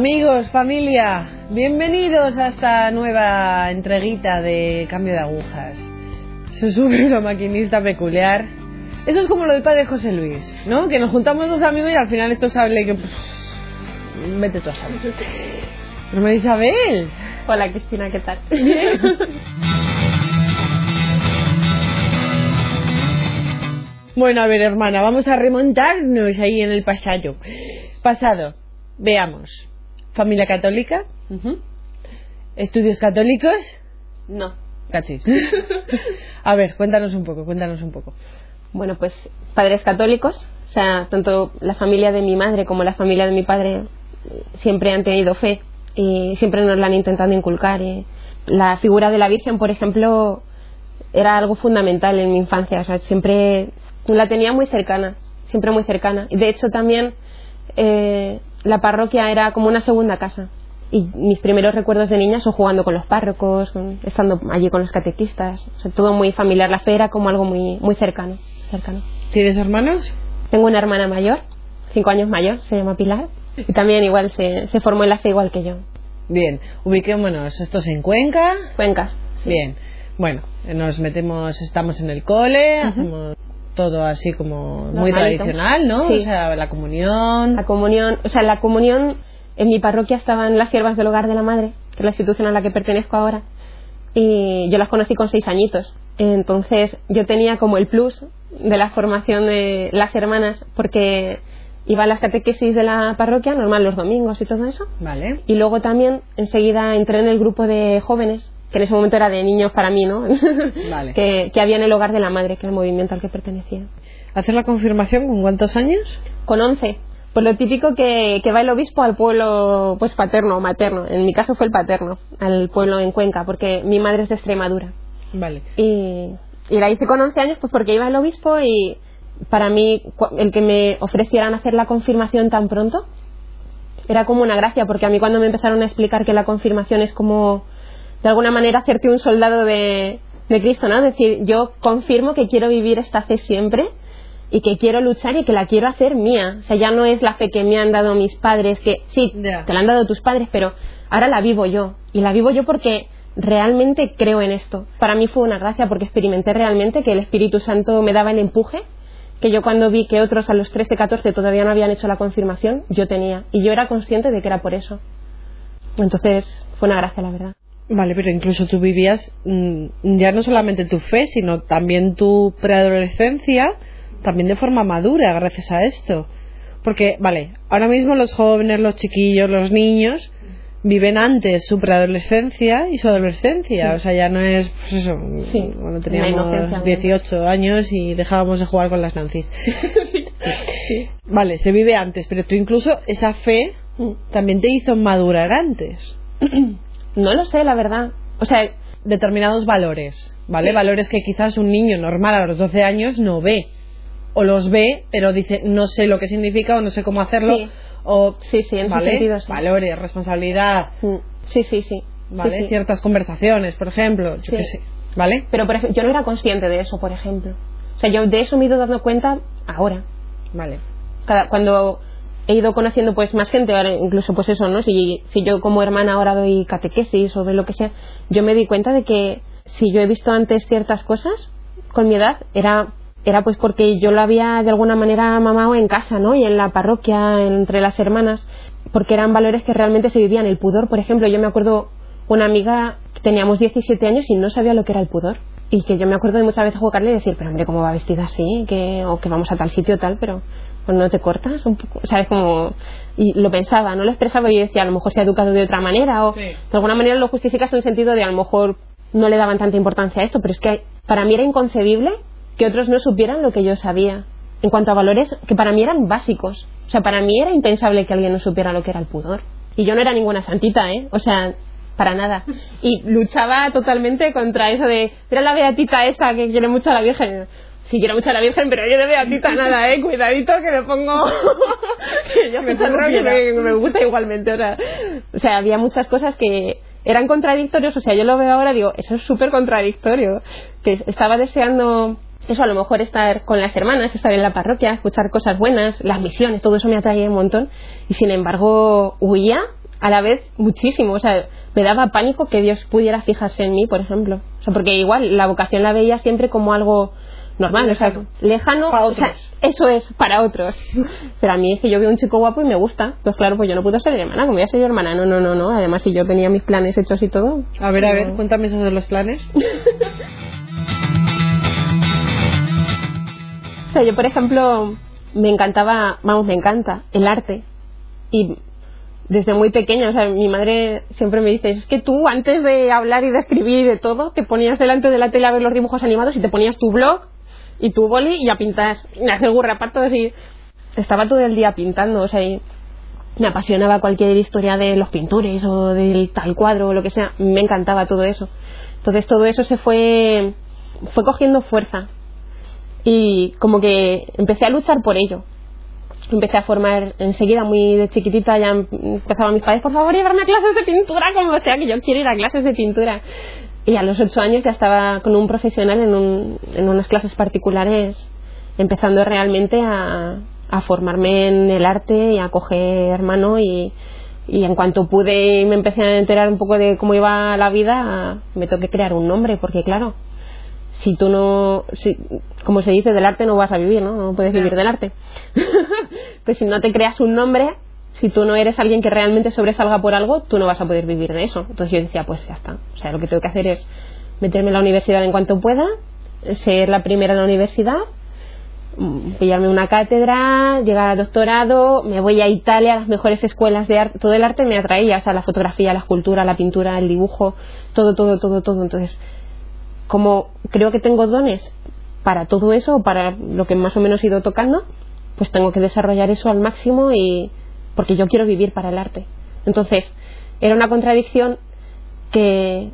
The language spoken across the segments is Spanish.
Amigos, familia, bienvenidos a esta nueva entreguita de cambio de agujas. Se sube una maquinista peculiar. Eso es como lo del padre José Luis, ¿no? Que nos juntamos dos amigos y al final esto sale que... Pues, vete tú a saber. Hermana Isabel. Hola Cristina, ¿qué tal? Bueno, a ver, hermana, vamos a remontarnos ahí en el pasado. Pasado, veamos. Familia católica, estudios católicos. No. Cachis. a ver, cuéntanos un poco, cuéntanos un poco. Bueno, pues padres católicos, o sea, tanto la familia de mi madre como la familia de mi padre siempre han tenido fe y siempre nos la han intentado inculcar. Y la figura de la Virgen, por ejemplo, era algo fundamental en mi infancia, o sea, siempre la tenía muy cercana, siempre muy cercana. Y de hecho también eh, la parroquia era como una segunda casa. Y mis primeros recuerdos de niña son jugando con los párrocos, estando allí con los catequistas. O sea, todo muy familiar. La fe era como algo muy, muy cercano, cercano. ¿Tienes hermanos? Tengo una hermana mayor, cinco años mayor, se llama Pilar. Y también igual se, se formó en la fe igual que yo. Bien, ubiquémonos. ¿Esto es en Cuenca? Cuenca. Bien. Bueno, nos metemos, estamos en el cole, hacemos todo así como muy tradicional, ¿no? Sí. O sea, la comunión. La comunión, o sea, la comunión en mi parroquia estaban las siervas del hogar de la madre, que es la institución a la que pertenezco ahora, y yo las conocí con seis añitos. Entonces yo tenía como el plus de la formación de las hermanas, porque iba a las catequesis de la parroquia, normal los domingos y todo eso. Vale. Y luego también enseguida entré en el grupo de jóvenes, que en ese momento era de niños para mí, ¿no? Vale. que, que había en el hogar de la madre, que era el movimiento al que pertenecía. ¿Hacer la confirmación con cuántos años? Con 11. Pues lo típico que, que va el obispo al pueblo pues paterno o materno. En mi caso fue el paterno, al pueblo en Cuenca, porque mi madre es de Extremadura. Vale. Y, y la hice con 11 años pues porque iba el obispo y para mí el que me ofrecieran hacer la confirmación tan pronto era como una gracia, porque a mí cuando me empezaron a explicar que la confirmación es como de alguna manera hacerte un soldado de, de Cristo, ¿no? Es decir, yo confirmo que quiero vivir esta fe siempre y que quiero luchar y que la quiero hacer mía. O sea, ya no es la fe que me han dado mis padres, que sí, te la han dado tus padres, pero ahora la vivo yo. Y la vivo yo porque realmente creo en esto. Para mí fue una gracia porque experimenté realmente que el Espíritu Santo me daba el empuje que yo cuando vi que otros a los 13, 14 todavía no habían hecho la confirmación, yo tenía. Y yo era consciente de que era por eso. Entonces fue una gracia, la verdad. Vale, pero incluso tú vivías mm, ya no solamente tu fe, sino también tu preadolescencia, también de forma madura gracias a esto. Porque, vale, ahora mismo los jóvenes, los chiquillos, los niños viven antes su preadolescencia y su adolescencia. O sea, ya no es, pues eso, Sí, cuando teníamos inocencia, 18 años y dejábamos de jugar con las Nancy's. Vale, se vive antes, pero tú incluso esa fe también te hizo madurar antes. No lo sé, la verdad. O sea, determinados valores, ¿vale? Valores que quizás un niño normal a los 12 años no ve. O los ve, pero dice, no sé lo que significa o no sé cómo hacerlo. Sí. O, Sí, sí, en ¿vale? sentido, sí. Valores, responsabilidad, mm, sí, sí, sí. ¿vale? Ciertas conversaciones, por ejemplo, yo Sí. qué sé, ¿vale? Pero por ejemplo, yo no era consciente de eso, por ejemplo. O sea, yo de eso me he ido dando cuenta ahora. Vale. Cada, cuando he ido conociendo pues más gente, ahora incluso pues eso, ¿no? Si, si yo como hermana ahora doy catequesis o de lo que sea, yo me di cuenta de que si yo he visto antes ciertas cosas con mi edad, era era pues porque yo lo había de alguna manera mamado en casa, ¿no? Y en la parroquia, entre las hermanas, porque eran valores que realmente se vivían. El pudor, por ejemplo, yo me acuerdo una amiga, teníamos 17 años y no sabía lo que era el pudor. Y que yo me acuerdo de muchas veces jugarle y decir, pero hombre, ¿cómo va vestida así? Que, o que vamos a tal sitio tal, pero no te cortas un poco, ¿sabes? Como, y lo pensaba, no lo expresaba y yo decía, a lo mejor se ha educado de otra manera o Sí. de alguna manera lo justificas en el sentido de a lo mejor no le daban tanta importancia a esto, pero es que para mí era inconcebible que otros no supieran lo que yo sabía en cuanto a valores que para mí eran básicos. O sea, para mí era impensable que alguien no supiera lo que era el pudor. Y yo no era ninguna santita, ¿eh? O sea, para nada. Y luchaba totalmente contra eso de, mira la beatita esa que quiere mucho a la Virgen. Sí, quiero mucho a la Virgen, pero yo de beatita nada, ¿eh? Cuidadito que me pongo... que yo me, que me, me gusta igualmente. O sea, o sea, había muchas cosas que eran contradictorios. O sea, yo lo veo ahora digo, eso es súper contradictorio. Que estaba deseando eso a lo mejor estar con las hermanas, estar en la parroquia, escuchar cosas buenas, las misiones, todo eso me atraía un montón y sin embargo huía a la vez muchísimo. O sea, me daba pánico que Dios pudiera fijarse en mí, por ejemplo. O sea, porque igual la vocación la veía siempre como algo normal, lejano. o sea, lejano, para o sea, eso es para otros. Pero a mí es que yo veo un chico guapo y me gusta. Pues claro, pues yo no puedo ser hermana, como voy a ser hermana. No, no, no, no. Además, si yo tenía mis planes hechos y todo. A ver, a ver, cuéntame esos de los planes. O sea, yo, por ejemplo, me encantaba, vamos, me encanta el arte. Y desde muy pequeña, o sea, mi madre siempre me dice, es que tú antes de hablar y de escribir y de todo, te ponías delante de la tele a ver los dibujos animados y te ponías tu blog y tu boli y a pintar, y a hacer gurrapartos y estaba todo el día pintando, o sea, y me apasionaba cualquier historia de los pintores o del tal cuadro o lo que sea, me encantaba todo eso. Entonces todo eso se fue, fue cogiendo fuerza y como que empecé a luchar por ello. Empecé a formar enseguida, muy de chiquitita, ya empezaban mis padres, por favor, llevarme a clases de pintura, como sea, que yo quiero ir a clases de pintura. Y a los ocho años ya estaba con un profesional en, un, en unas clases particulares, empezando realmente a, a formarme en el arte y a coger mano y, y en cuanto pude y me empecé a enterar un poco de cómo iba la vida, me toqué crear un nombre, porque claro, si tú no, si, como se dice, del arte no vas a vivir, ¿no? No puedes vivir del arte. pues si no te creas un nombre, si tú no eres alguien que realmente sobresalga por algo, tú no vas a poder vivir de eso. Entonces yo decía, pues ya está. O sea, lo que tengo que hacer es meterme en la universidad en cuanto pueda, ser la primera en la universidad, mm, pillarme una cátedra, llegar al doctorado, me voy a Italia, a las mejores escuelas de arte, todo el arte me atraía, o sea, la fotografía, la escultura, la pintura, el dibujo, todo, todo, todo, todo. Entonces, como creo que tengo dones para todo eso, para lo que más o menos he ido tocando, pues tengo que desarrollar eso al máximo y porque yo quiero vivir para el arte. Entonces, era una contradicción que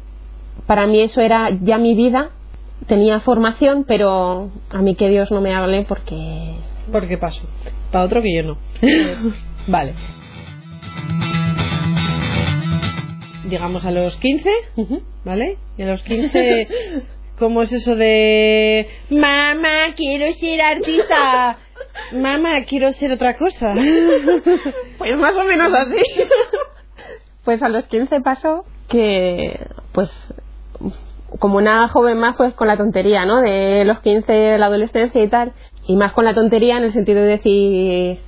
para mí eso era ya mi vida, tenía formación, pero a mí que Dios no me hable porque ¿Por qué paso? Para otro que yo no. vale. Llegamos a los 15, ¿vale? Y a los 15, ¿cómo es eso de... Mamá, quiero ser artista. Mamá, quiero ser otra cosa. Pues más o menos así. pues a los 15 pasó que, pues, como una joven más, pues con la tontería, ¿no? De los 15, la adolescencia y tal. Y más con la tontería en el sentido de decir,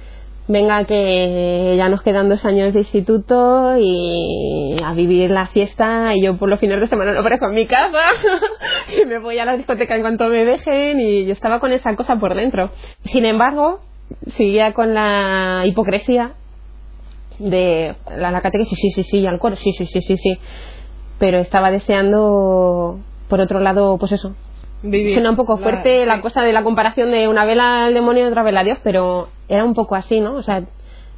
venga, que ya nos quedan dos años de instituto y a vivir la fiesta. Y yo por los fines de semana no aparezco en mi casa. y me voy a la discoteca en cuanto me dejen. Y yo estaba con esa cosa por dentro. Sin embargo, seguía con la hipocresía de la, la catequesis, sí, sí, sí, y al coro, sí, sí, sí, sí, sí. Pero estaba deseando, por otro lado, pues eso. Vivir. Suena un poco La- fuerte la sí. cosa de la comparación de una vela al demonio y otra vela a Dios, pero era un poco así, ¿no? O sea,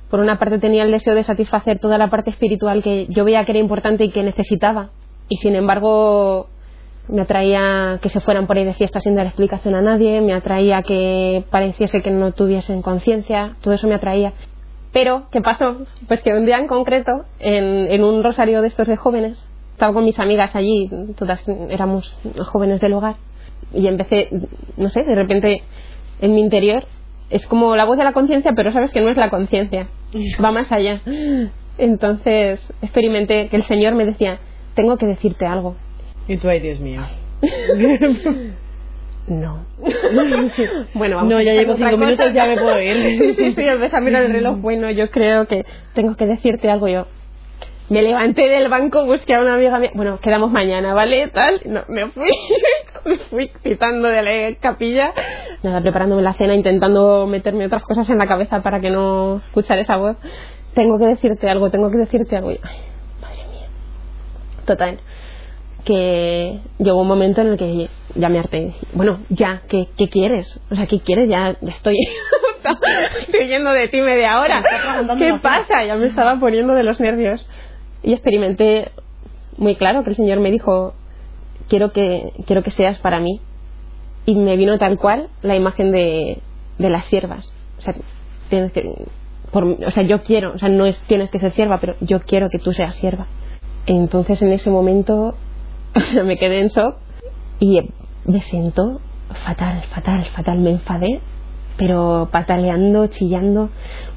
por una parte tenía el deseo de satisfacer toda la parte espiritual que yo veía que era importante y que necesitaba. Y sin embargo, me atraía que se fueran por ahí de fiesta sin dar explicación a nadie, me atraía que pareciese que no tuviesen conciencia, todo eso me atraía. Pero, ¿qué pasó? Pues que un día en concreto, en, en un rosario de estos de jóvenes, estaba con mis amigas allí, todas éramos jóvenes del hogar, y empecé, no sé, de repente en mi interior es como la voz de la conciencia, pero sabes que no es la conciencia, va más allá. Entonces experimenté que el Señor me decía, tengo que decirte algo. Y tú, ay, Dios mío. No. bueno, vamos No, ya llevo cinco cosa. minutos, ya me puedo ir. sí, sí, empecé a mirar el reloj. Bueno, yo creo que tengo que decirte algo yo. Me levanté del banco, busqué a una amiga mía. Bueno, quedamos mañana, ¿vale? Tal. No, me fui. Me fui citando de la capilla. Nada, preparándome la cena, intentando meterme otras cosas en la cabeza para que no escuchara esa voz. Tengo que decirte algo, tengo que decirte algo. Ay, madre mía. Total que llegó un momento en el que ya me harté. Bueno, ya, ¿qué, qué quieres? O sea, ¿qué quieres? Ya, ya estoy, estoy yendo de ti media hora. ¿Qué pasa? Ya me estaba poniendo de los nervios. Y experimenté muy claro que el Señor me dijo, quiero que, quiero que seas para mí. Y me vino tal cual la imagen de, de las siervas. O sea, tienes que, por, o sea, yo quiero, o sea, no es tienes que ser sierva, pero yo quiero que tú seas sierva. Entonces en ese momento me quedé en shock y me sentó fatal, fatal, fatal. Me enfadé, pero pataleando, chillando.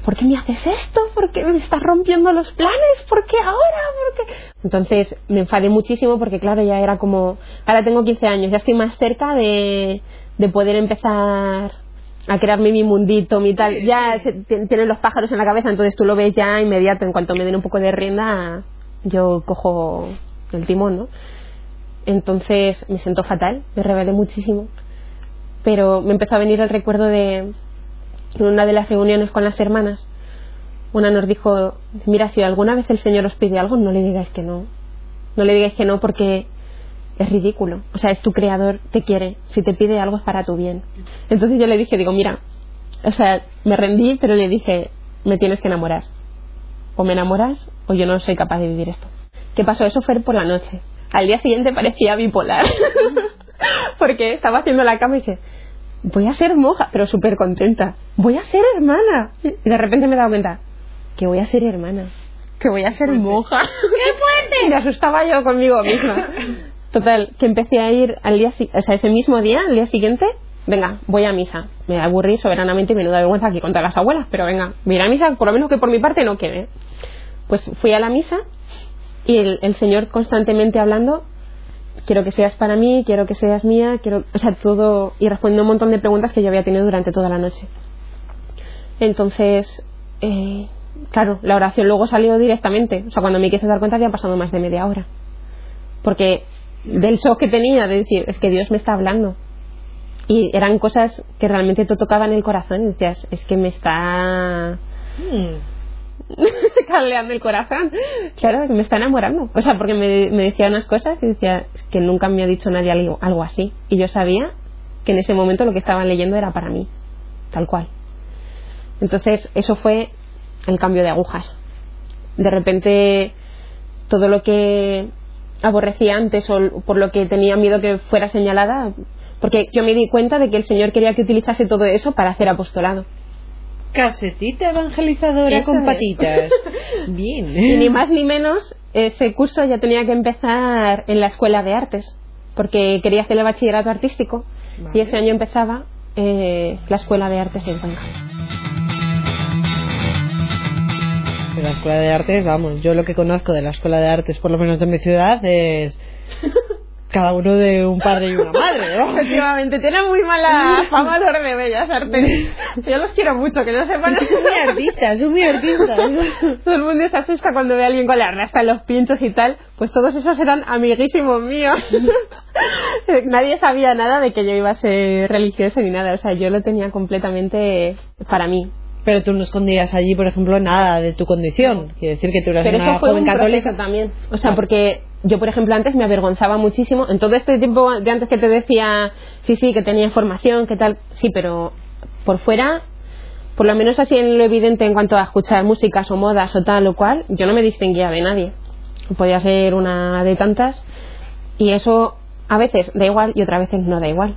¿Por qué me haces esto? ¿Por qué me estás rompiendo los planes? ¿Por qué ahora? ¿Por qué? Entonces me enfadé muchísimo porque, claro, ya era como. Ahora tengo 15 años, ya estoy más cerca de, de poder empezar a crearme mi mundito, mi tal. Ya se, tienen los pájaros en la cabeza, entonces tú lo ves ya inmediato. En cuanto me den un poco de rienda, yo cojo el timón, ¿no? Entonces me sentó fatal, me rebelé muchísimo pero me empezó a venir el recuerdo de una de las reuniones con las hermanas. Una nos dijo, mira, si alguna vez el Señor os pide algo, no le digáis que no. No le digáis que no porque es ridículo. O sea, es tu creador, te quiere. Si te pide algo es para tu bien. Entonces yo le dije, digo, mira, o sea, me rendí, pero le dije, me tienes que enamorar. O me enamoras o yo no soy capaz de vivir esto. ¿Qué pasó? Eso fue por la noche. Al día siguiente parecía bipolar. porque estaba haciendo la cama y dije, voy a ser monja, pero súper contenta, voy a ser hermana. Y de repente me he dado cuenta, que voy a ser hermana, que voy a ser monja. ¡Qué fuerte! Y me asustaba yo conmigo misma. Total, que empecé a ir al día, o sea, ese mismo día, al día siguiente, venga, voy a misa. Me aburrí soberanamente y menuda vergüenza aquí contra las abuelas, pero venga, voy a ir a misa, por lo menos que por mi parte no quede. Pues fui a la misa y el Señor constantemente hablando quiero que seas para mí, quiero que seas mía, quiero, o sea, todo, y respondiendo un montón de preguntas que yo había tenido durante toda la noche. Entonces, eh, claro, la oración luego salió directamente, o sea, cuando me quise dar cuenta había pasado más de media hora. Porque del shock que tenía de decir, es que Dios me está hablando. Y eran cosas que realmente te tocaban el corazón y decías, es que me está... Hmm. caldeando el corazón. Claro, que me está enamorando. O sea, porque me, decía unas cosas y decía que nunca me ha dicho nadie algo, algo así. Y yo sabía que en ese momento lo que estaban leyendo era para mí, tal cual. Entonces, eso fue el cambio de agujas. De repente, todo lo que aborrecía antes o por lo que tenía miedo que fuera señalada, porque yo me di cuenta de que el Señor quería que utilizase todo eso para hacer apostolado. Casetita evangelizadora con patitas. Bien. Y ni más ni menos, ese curso ya tenía que empezar en la escuela de artes, porque quería hacer el bachillerato artístico y ese año empezaba eh, la escuela de artes en Cuenca. La escuela de artes, vamos, yo lo que conozco de la escuela de artes, por lo menos de mi ciudad, es cada uno de un padre y una madre, ¿no? Efectivamente, tienen muy mala fama los de Bellas Artes. Yo los quiero mucho, que no sepan. Son muy artistas, son muy artistas. Todo el mundo se asusta cuando ve a alguien con la rasta en los pinchos y tal. Pues todos esos eran amiguísimos míos. Nadie sabía nada de que yo iba a ser religiosa ni nada. O sea, yo lo tenía completamente para mí. Pero tú no escondías allí, por ejemplo, nada de tu condición. Quiere decir que tú eras Pero una eso fue joven un católica. también. O sea, porque yo, por ejemplo, antes me avergonzaba muchísimo. En todo este tiempo de antes que te decía, sí, sí, que tenía información, que tal, sí, pero por fuera, por lo menos así en lo evidente en cuanto a escuchar músicas o modas o tal o cual, yo no me distinguía de nadie. Podía ser una de tantas. Y eso a veces da igual y otras veces no da igual.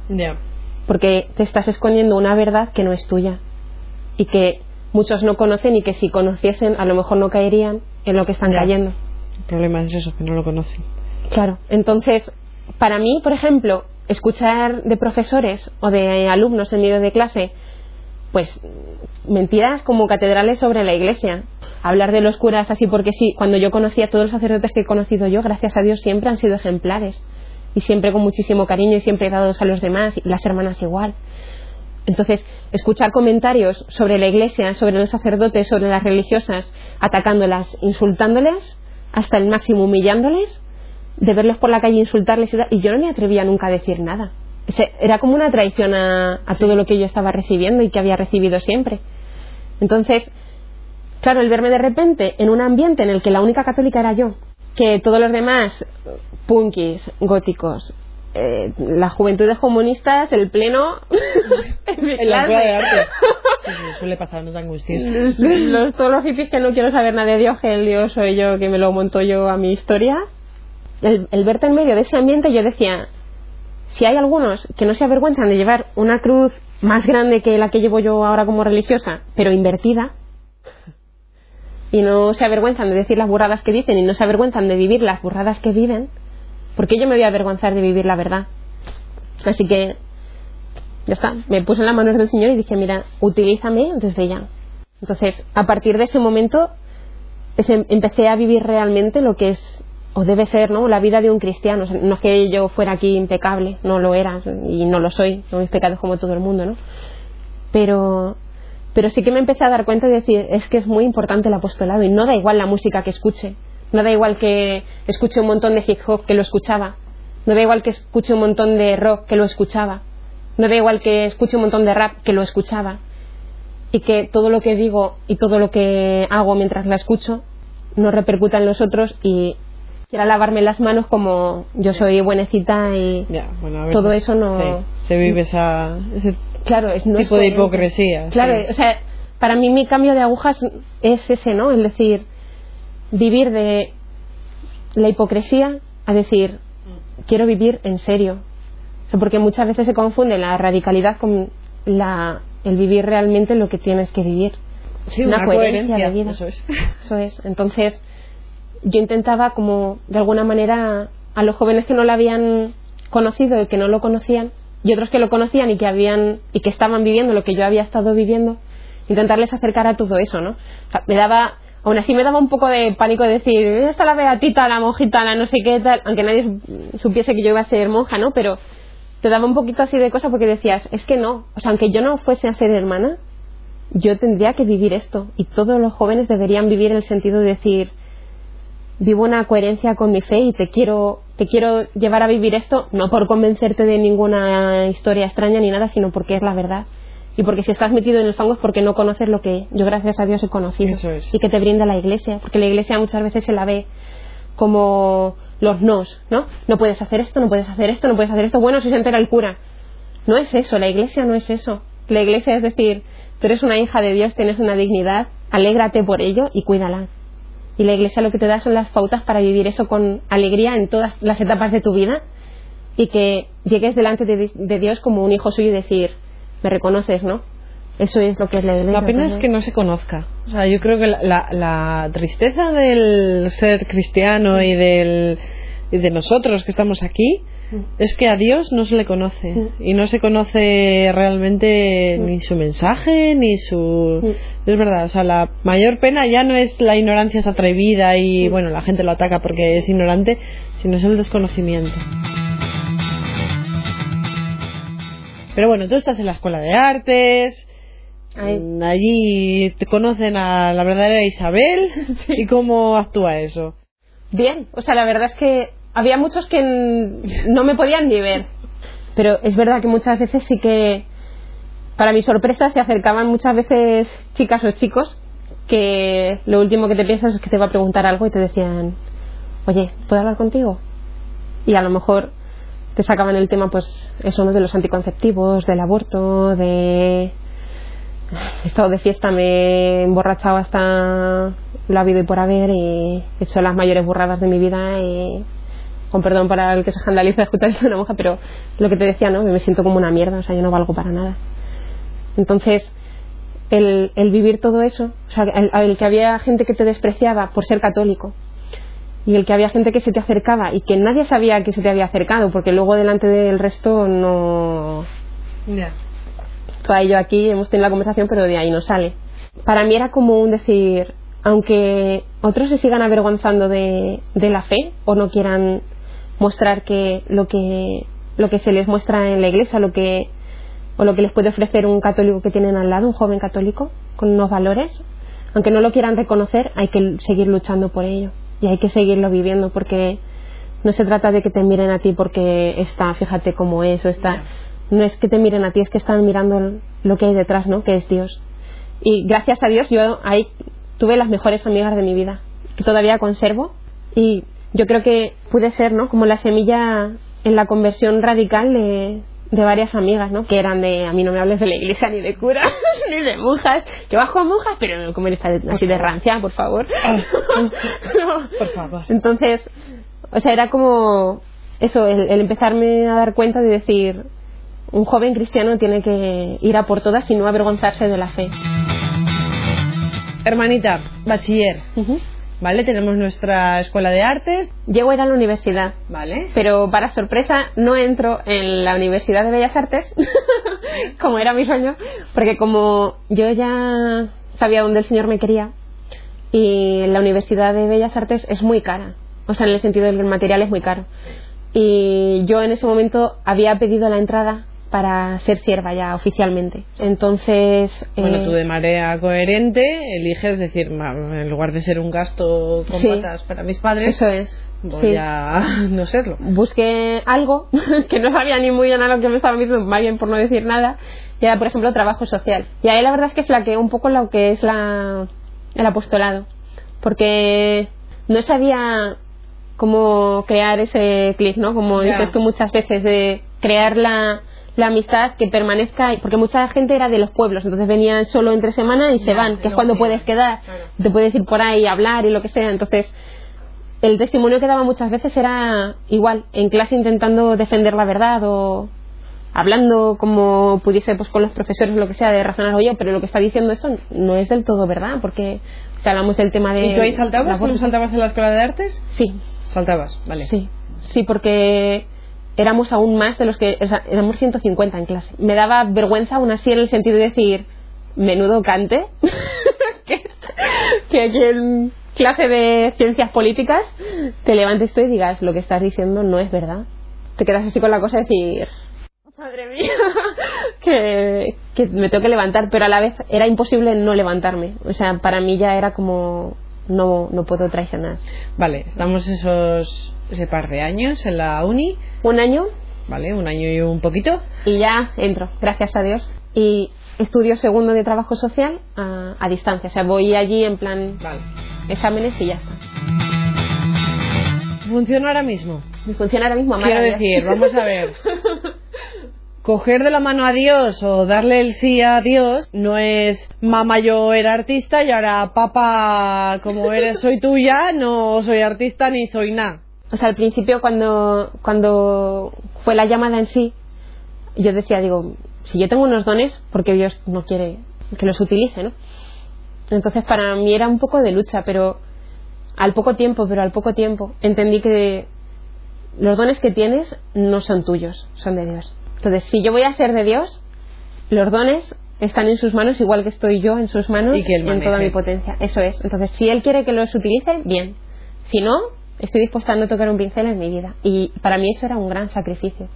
Porque te estás escondiendo una verdad que no es tuya y que muchos no conocen y que si conociesen a lo mejor no caerían en lo que están cayendo. El problema es eso, que no lo conocen. Claro, entonces, para mí, por ejemplo, escuchar de profesores o de alumnos en medio de clase, pues mentiras como catedrales sobre la iglesia. Hablar de los curas así porque sí, cuando yo conocía a todos los sacerdotes que he conocido yo, gracias a Dios, siempre han sido ejemplares. Y siempre con muchísimo cariño y siempre dados a los demás, y las hermanas igual. Entonces, escuchar comentarios sobre la iglesia, sobre los sacerdotes, sobre las religiosas, atacándolas, insultándoles, hasta el máximo humillándoles, de verlos por la calle insultarles y yo no me atrevía nunca a decir nada. Era como una traición a, todo lo que yo estaba recibiendo y que había recibido siempre. Entonces, claro, el verme de repente en un ambiente en el que la única católica era yo, que todos los demás, punkis, góticos, eh, las juventudes comunistas, el pleno. en la escuela de arte. Sí, suele pasar, no te angusties. Los, todos los hippies que no quiero saber nada de Dios, que el Dios soy yo, que me lo monto yo a mi historia. El, el verte en medio de ese ambiente, yo decía: si hay algunos que no se avergüenzan de llevar una cruz más grande que la que llevo yo ahora como religiosa, pero invertida, y no se avergüenzan de decir las burradas que dicen y no se avergüenzan de vivir las burradas que viven, porque yo me voy a avergonzar de vivir la verdad. Así que ya está. Me puse en las manos del Señor y dije, mira, utilízame desde ya. Entonces, a partir de ese momento, empecé a vivir realmente lo que es, o debe ser, ¿no? La vida de un cristiano. no es que yo fuera aquí impecable, no lo era, y no lo soy, no mis pecados como todo el mundo, ¿no? Pero, pero sí que me empecé a dar cuenta de decir, es que es muy importante el apostolado, y no da igual la música que escuche, no da igual que escuche un montón de hip hop que lo escuchaba, no da igual que escuche un montón de rock que lo escuchaba, no da igual que escuche un montón de rap que lo escuchaba, y que todo lo que digo y todo lo que hago mientras la escucho no repercuta en los otros y quiera lavarme las manos como yo soy buenecita y todo eso no se vive esa, ese claro, es, tipo de hipocresía. Claro, o sea, para mí mi cambio de agujas es ese, ¿no? Es decir, vivir de la hipocresía a decir, quiero vivir en serio. porque muchas veces se confunde la radicalidad con la el vivir realmente lo que tienes que vivir. Sí, una, coherencia, de vida. Eso es. Eso es. Entonces, yo intentaba como, de alguna manera, a los jóvenes que no lo habían conocido y que no lo conocían, y otros que lo conocían y que habían y que estaban viviendo lo que yo había estado viviendo, intentarles acercar a todo eso, ¿no? me daba, aún así me daba un poco de pánico de decir, esta la beatita, la monjita, la no sé qué tal, aunque nadie supiese que yo iba a ser monja, ¿no? Pero te daba un poquito así de cosa porque decías, es que no, o sea, aunque yo no fuese a ser hermana, yo tendría que vivir esto y todos los jóvenes deberían vivir el sentido de decir, vivo una coherencia con mi fe y te quiero te quiero llevar a vivir esto no por convencerte de ninguna historia extraña ni nada, sino porque es la verdad. Y porque si estás metido en el fango es porque no conoces lo que yo gracias a Dios he conocido y que te brinda la iglesia, porque la iglesia muchas veces se la ve como los nos, ¿no? No puedes hacer esto, no puedes hacer esto, no puedes hacer esto. Bueno, si se entera el cura. No es eso, la iglesia no es eso. La iglesia es decir, tú eres una hija de Dios, tienes una dignidad, alégrate por ello y cuídala. Y la iglesia lo que te da son las pautas para vivir eso con alegría en todas las etapas de tu vida y que llegues delante de, de Dios como un hijo suyo y decir, me reconoces, ¿no? Eso es lo que es la iglesia. La pena es que no se conozca. O sea, yo creo que la, la, tristeza del ser cristiano y, del, y de nosotros que estamos aquí es que a Dios no se le conoce. Y no se conoce realmente ni su mensaje, ni su. Es verdad, o sea, la mayor pena ya no es la ignorancia es atrevida y, bueno, la gente lo ataca porque es ignorante, sino es el desconocimiento. Pero bueno, tú estás en la escuela de artes, allí te conocen a la verdadera Isabel y cómo actúa eso. Bien, o sea, la verdad es que había muchos que no me podían ni ver, pero es verdad que muchas veces sí que, para mi sorpresa, se acercaban muchas veces chicas o chicos que lo último que te piensas es que te va a preguntar algo y te decían, oye, ¿puedo hablar contigo? Y a lo mejor te sacaban el tema, pues, eso, ¿no? De los anticonceptivos, del aborto, de he estado de fiesta, me he emborrachado hasta lo habido y por haber y he hecho las mayores burradas de mi vida y con perdón para el que se escandaliza escuchar esto de una monja, pero lo que te decía, ¿no? Me siento como una mierda, o sea, yo no valgo para nada. Entonces, el, el vivir todo eso, o sea, el, el, que había gente que te despreciaba por ser católico y el que había gente que se te acercaba y que nadie sabía que se te había acercado, porque luego delante del resto no. Y yo aquí hemos tenido la conversación, pero de ahí no sale. Para mí era como un decir, aunque otros se sigan avergonzando de, la fe o no quieran mostrar que lo que lo que se les muestra en la iglesia, lo que o lo que les puede ofrecer un católico que tienen al lado, un joven católico con unos valores, aunque no lo quieran reconocer, hay que seguir luchando por ello y hay que seguirlo viviendo porque no se trata de que te miren a ti porque está, fíjate cómo es o está, no es que te miren a ti, es que están mirando lo que hay detrás, ¿no? Que es Dios. Y gracias a Dios yo ahí tuve las mejores amigas de mi vida, que todavía conservo. Y yo creo que pude ser, ¿no? Como la semilla en la conversión radical de, varias amigas, ¿no? Que eran de, a mí no me hables de la iglesia ni de curas, ni de monjas, que bajo a monjas, pero como eres así de rancia, por favor. Ah, por favor. Entonces, o sea, era como eso, el empezarme a dar cuenta de decir, un joven cristiano tiene que ir a por todas y no avergonzarse de la fe. Hermanita, bachiller, ¿vale? Tenemos nuestra escuela de artes, Llego a ir a la universidad, ¿vale? pero para sorpresa no entro en la Universidad de Bellas Artes, como era mi sueño, porque como yo ya sabía dónde el Señor me quería, y la Universidad de Bellas Artes es muy cara, o sea, en el sentido del material es muy caro. Y yo en ese momento había pedido la entrada para ser sierva ya oficialmente. Entonces, Bueno, eh, tú de manera coherente eliges decir, "Ma, en lugar de ser un gasto con Sí. patas para mis padres, eso es. voy sí. a no serlo. busqué algo que no sabía ni muy bien a lo que me estaba metiendo, más bien por no decir nada, y era, por ejemplo, trabajo social. Y ahí la verdad es que flaqueé un poco lo que es la, el apostolado, porque no sabía cómo crear ese clic, ¿no? Como Ya. dices tú muchas veces, de crear la, la amistad que permanezca, porque mucha gente era de los pueblos, entonces venían solo entre semana y se Ya, van, que es cuando puedes quedar, claro. te puedes ir por ahí a hablar y lo que sea, entonces el testimonio que daba muchas veces era igual, en clase intentando defender la verdad o hablando como pudiese pues con los profesores o lo que sea de razonar oye pero lo que está diciendo esto no es del todo verdad porque si hablamos del tema de ¿Y tú ahí la saltabas? ¿Tú no saltabas en la escuela de artes? sí Saltabas, vale. sí sí porque éramos aún más de los que o sea, éramos 150 en clase. Me daba vergüenza aún así en el sentido de decir menudo cante que, que aquí en clase de ciencias políticas te levantes tú y digas lo que estás diciendo no es verdad te quedas así con la cosa de decir madre mía que, que me tengo que levantar pero a la vez era imposible no levantarme. O sea para mí ya era como no no puedo traicionar Vale, estamos esos ese par de años en la uni, un año ¿vale? Un año y un poquito. y ya entro, gracias a Dios. Y estudio segundo de trabajo social a, a distancia. O sea, voy allí en plan Vale. exámenes y ya está. Funciona ahora mismo. Funciona ahora mismo Quiero decir, vamos a ver. Coger de la mano a Dios o darle el sí a Dios no es mamá yo era artista y ahora papá como eres soy tuya no soy artista ni soy nada. O sea, al principio cuando, cuando fue la llamada en sí, yo decía, digo, si yo tengo unos dones, porque Dios no quiere que los utilice, ¿no? Entonces para mí era un poco de lucha, pero al poco tiempo, pero al poco tiempo, entendí que los dones que tienes no son tuyos, son de Dios. Entonces, si yo voy a ser de Dios, los dones están en sus manos igual que estoy yo en sus manos Y que Él en toda mi potencia. Eso es. Entonces, si Él quiere que los utilice, bien. Si no, estoy dispuesta a no tocar un pincel en mi vida. Y para mí eso era un gran sacrificio.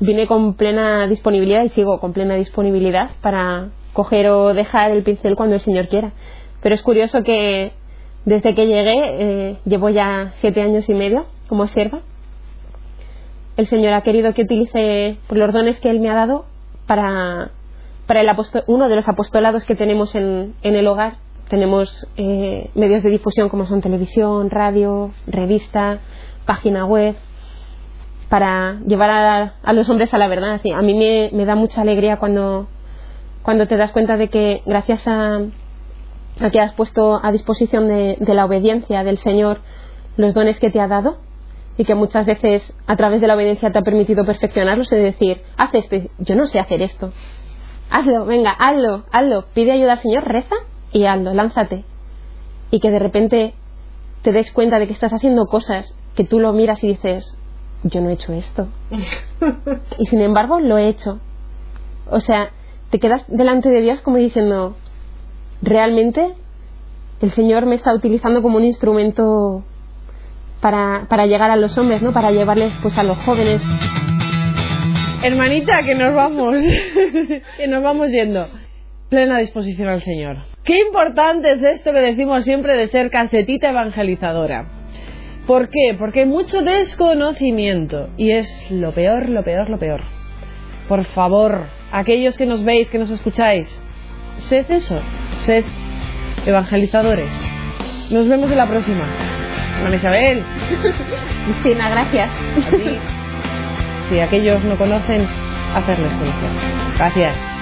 Vine con plena disponibilidad y sigo con plena disponibilidad para coger o dejar el pincel cuando el Señor quiera. Pero es curioso que desde que llegué, eh, llevo ya siete años y medio como sierva, el Señor ha querido que utilice los dones que Él me ha dado para, para el uno de los apostolados que tenemos en, en el hogar. Tenemos eh, medios de difusión como son televisión, radio, revista, página web, para llevar a, a los hombres a la verdad. Sí, a mí me, da mucha alegría cuando, cuando te das cuenta de que gracias a, a que has puesto a disposición de, de la obediencia del Señor los dones que te ha dado y que muchas veces a través de la obediencia te ha permitido perfeccionarlos y decir, haz esto, yo no sé hacer esto, hazlo, venga, hazlo, hazlo, pide ayuda al Señor, reza y hazlo, lánzate. Y que de repente te des cuenta de que estás haciendo cosas que tú lo miras y dices, yo no he hecho esto. y sin embargo lo he hecho. O sea, te quedas delante de Dios como diciendo, realmente el Señor me está utilizando como un instrumento para, para llegar a los hombres, ¿no? Para llevarles pues a los jóvenes. Hermanita, que nos vamos. que nos vamos yendo. Plena disposición al Señor. Qué importante es esto que decimos siempre de ser casetita evangelizadora. ¿Por qué? Porque hay mucho desconocimiento y es lo peor, lo peor, lo peor. Por favor, aquellos que nos veis, que nos escucháis, sed eso, sed evangelizadores. Nos vemos en la próxima. Ana Isabel, Cristina, gracias. a ti. Si aquellos no conocen, hacerles conocer. Gracias.